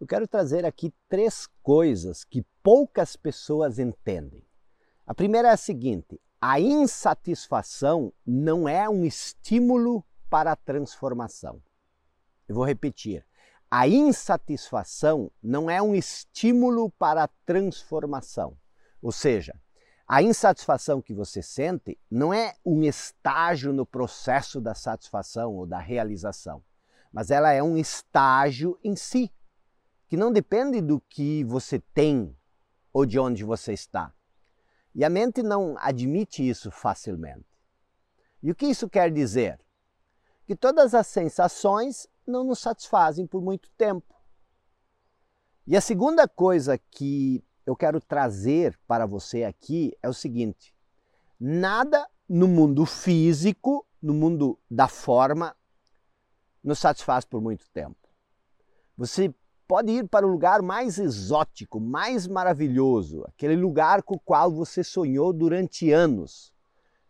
eu quero trazer aqui três coisas que poucas pessoas entendem. A primeira é a seguinte: a insatisfação não é um estímulo para a transformação. Eu vou repetir. A insatisfação não é um estímulo para a transformação. Ou seja, a insatisfação que você sente não é um estágio no processo da satisfação ou da realização, mas ela é um estágio em si, que não depende do que você tem ou de onde você está. E a mente não admite isso facilmente. E o que isso quer dizer? Que todas as sensações não nos satisfazem por muito tempo. E a segunda coisa que eu quero trazer para você aqui é o seguinte: nada no mundo físico, no mundo da forma, nos satisfaz por muito tempo. Você pode ir para o lugar mais exótico, mais maravilhoso, aquele lugar com o qual você sonhou durante anos.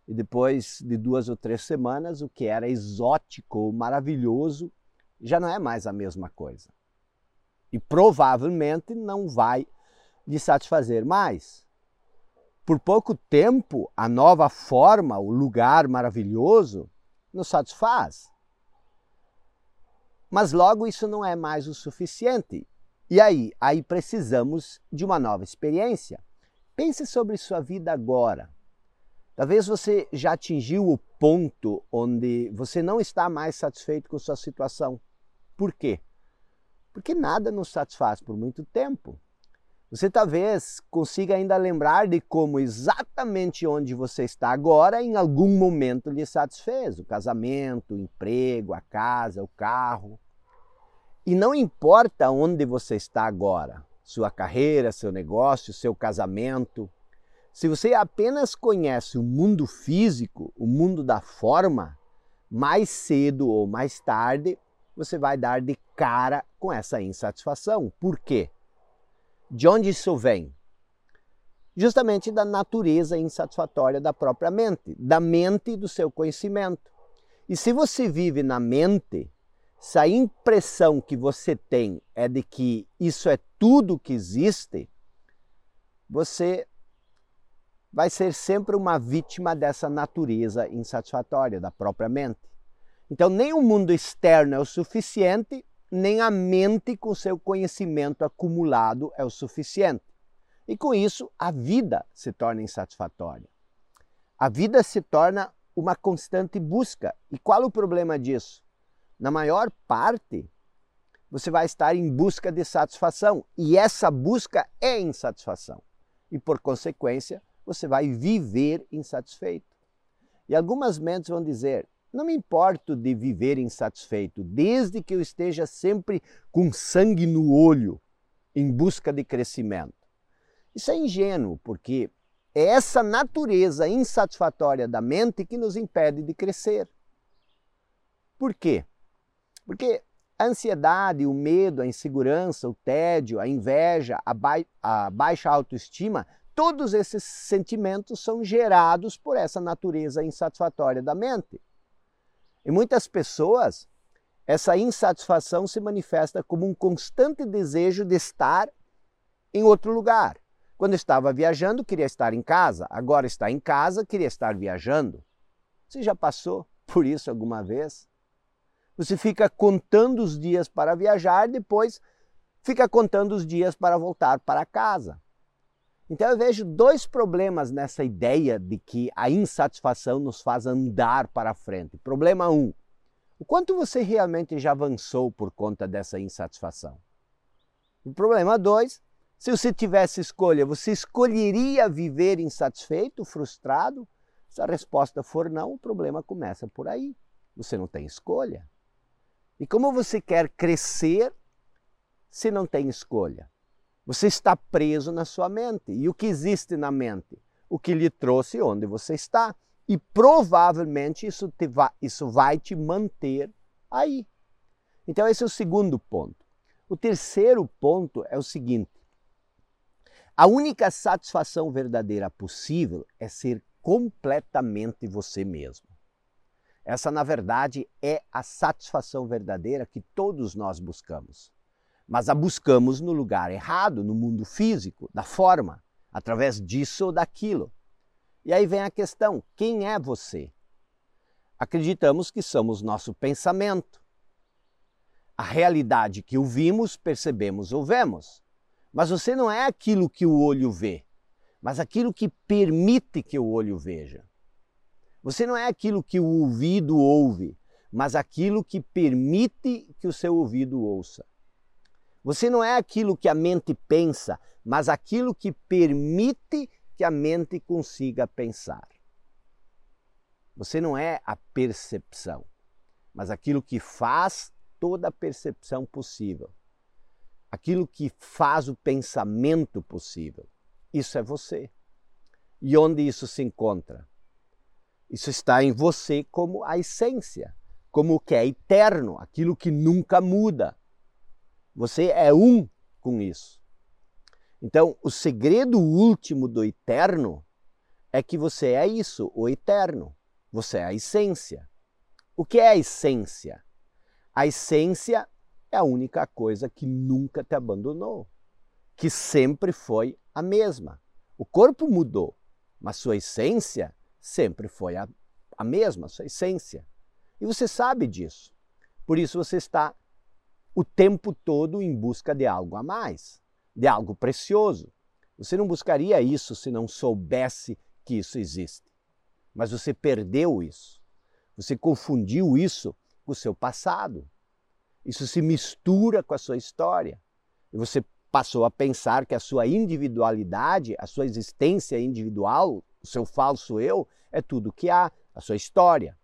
E depois de duas ou três semanas, o que era exótico ou maravilhoso já não é mais a mesma coisa. E provavelmente não vai lhe satisfazer mais. Por pouco tempo, a nova forma, o lugar maravilhoso, nos satisfaz. Mas logo isso não é mais o suficiente. E aí? Aí precisamos de uma nova experiência. Pense sobre sua vida agora. Talvez você já atingiu o ponto onde você não está mais satisfeito com sua situação. Por quê? Porque nada nos satisfaz por muito tempo. Você talvez consiga ainda lembrar de como exatamente onde você está agora em algum momento lhe satisfez. O casamento, o emprego, a casa, o carro. E não importa onde você está agora, sua carreira, seu negócio, seu casamento. Se você apenas conhece o mundo físico, o mundo da forma, mais cedo ou mais tarde você vai dar de cara com essa insatisfação. Por quê? De onde isso vem? Justamente da natureza insatisfatória da própria mente, da mente do seu conhecimento. E se você vive na mente, se a impressão que você tem é de que isso é tudo que existe, você vai ser sempre uma vítima dessa natureza insatisfatória da própria mente. Então, nem o mundo externo é o suficiente, nem a mente com seu conhecimento acumulado é o suficiente. E com isso, a vida se torna insatisfatória. A vida se torna uma constante busca. E qual o problema disso? Na maior parte, você vai estar em busca de satisfação. E essa busca é insatisfação. E por consequência, você vai viver insatisfeito. E algumas mentes vão dizer: não me importo de viver insatisfeito, desde que eu esteja sempre com sangue no olho, em busca de crescimento. Isso é ingênuo, porque é essa natureza insatisfatória da mente que nos impede de crescer. Por quê? Porque a ansiedade, o medo, a insegurança, o tédio, a inveja, a, ba a baixa autoestima, todos esses sentimentos são gerados por essa natureza insatisfatória da mente. Em muitas pessoas, essa insatisfação se manifesta como um constante desejo de estar em outro lugar. Quando estava viajando, queria estar em casa, agora está em casa, queria estar viajando. Você já passou por isso alguma vez? Você fica contando os dias para viajar, depois fica contando os dias para voltar para casa. Então eu vejo dois problemas nessa ideia de que a insatisfação nos faz andar para frente. Problema um: o quanto você realmente já avançou por conta dessa insatisfação? O problema dois: se você tivesse escolha, você escolheria viver insatisfeito, frustrado? Se a resposta for não, o problema começa por aí. Você não tem escolha. E como você quer crescer se não tem escolha? Você está preso na sua mente. E o que existe na mente? O que lhe trouxe onde você está. E provavelmente isso, te isso vai te manter aí. Então, esse é o segundo ponto. O terceiro ponto é o seguinte: a única satisfação verdadeira possível é ser completamente você mesmo. Essa, na verdade, é a satisfação verdadeira que todos nós buscamos. mas a buscamos no lugar errado, no mundo físico, da forma, através disso ou daquilo. E aí vem a questão: quem é você? Acreditamos que somos nosso pensamento. A realidade que ouvimos, percebemos ou vemos. Mas você não é aquilo que o olho vê, mas aquilo que permite que o olho veja. Você não é aquilo que o ouvido ouve, mas aquilo que permite que o seu ouvido ouça. Você não é aquilo que a mente pensa, mas aquilo que permite que a mente consiga pensar. Você não é a percepção, mas aquilo que faz toda a percepção possível. Aquilo que faz o pensamento possível. Isso é você. E onde isso se encontra? Isso está em você como a essência, como o que é eterno, aquilo que nunca muda. Você é um com isso. Então, o segredo último do eterno é que você é isso, o eterno. Você é a essência. O que é a essência? A essência é a única coisa que nunca te abandonou, que sempre foi a mesma. O corpo mudou, mas sua essência sempre foi a, a mesma, sua essência. E você sabe disso. Por isso você está o tempo todo em busca de algo a mais, de algo precioso. Você não buscaria isso se não soubesse que isso existe mas você perdeu isso. Você confundiu isso com o seu passado. Isso se mistura com a sua história. E você passou a pensar que a sua individualidade, a sua existência individual, o seu falso eu, é tudo que há, a sua história.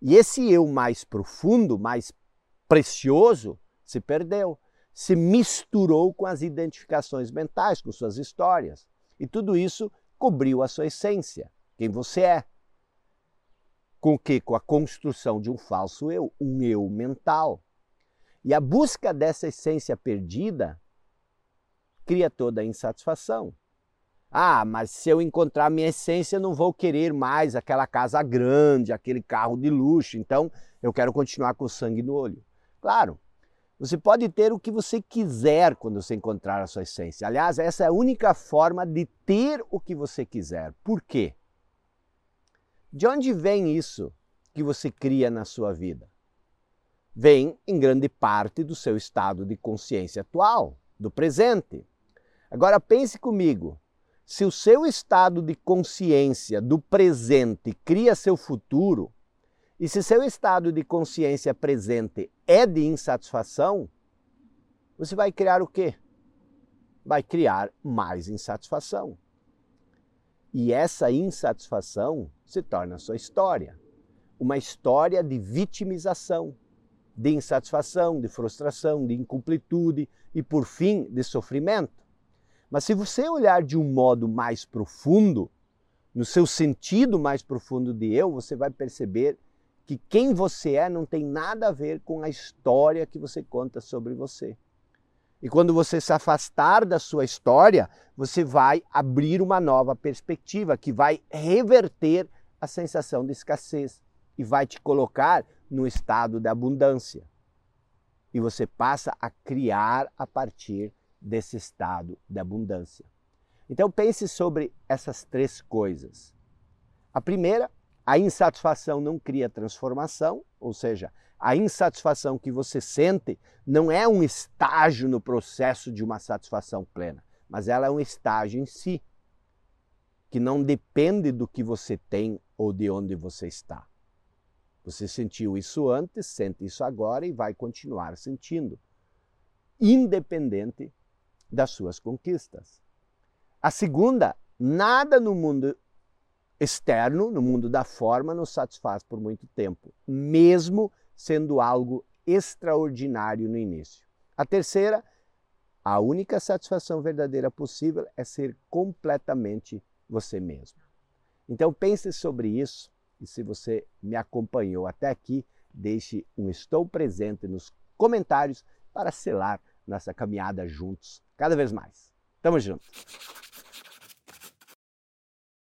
E esse eu mais profundo, mais precioso, se perdeu, se misturou com as identificações mentais, com suas histórias. E tudo isso cobriu a sua essência quem você é. Com o que? Com a construção de um falso eu, um eu mental. E a busca dessa essência perdida cria toda a insatisfação. Ah, mas se eu encontrar minha essência, não vou querer mais aquela casa grande, aquele carro de luxo, então eu quero continuar com sangue no olho. Claro, você pode ter o que você quiser quando você encontrar a sua essência. Aliás, essa é a única forma de ter o que você quiser. Por quê? De onde vem isso que você cria na sua vida? Vem, em grande parte, do seu estado de consciência atual, do presente. Agora pense comigo: se o seu estado de consciência do presente cria seu futuro, e se seu estado de consciência presente é de insatisfação, você vai criar o quê? Vai criar mais insatisfação. E essa insatisfação se torna sua história. Uma história de vitimização, de insatisfação, de frustração, de incompletude e, por fim, de sofrimento. Mas se você olhar de um modo mais profundo, no seu sentido mais profundo de eu, você vai perceber que quem você é não tem nada a ver com a história que você conta sobre você. E quando você se afastar da sua história, você vai abrir uma nova perspectiva que vai reverter a sensação de escassez e vai te colocar no estado de abundância. E você passa a criar a partir desse estado de abundância. Então pense sobre essas três coisas. A primeira, a insatisfação não cria transformação, ou seja, a insatisfação que você sente não é um estágio no processo de uma satisfação plena, mas ela é um estágio em si, que não depende do que você tem ou de onde você está. Você sentiu isso antes, sente isso agora e vai continuar sentindo, independente das suas conquistas. A segunda, nada no mundo externo, no mundo da forma, nos satisfaz por muito tempo, mesmo sendo algo extraordinário no início. A terceira, a única satisfação verdadeira possível é ser completamente você mesmo. Então pense sobre isso e se você me acompanhou até aqui, deixe um estou presente nos comentários para selar nossa caminhada juntos cada vez mais. Tamo junto.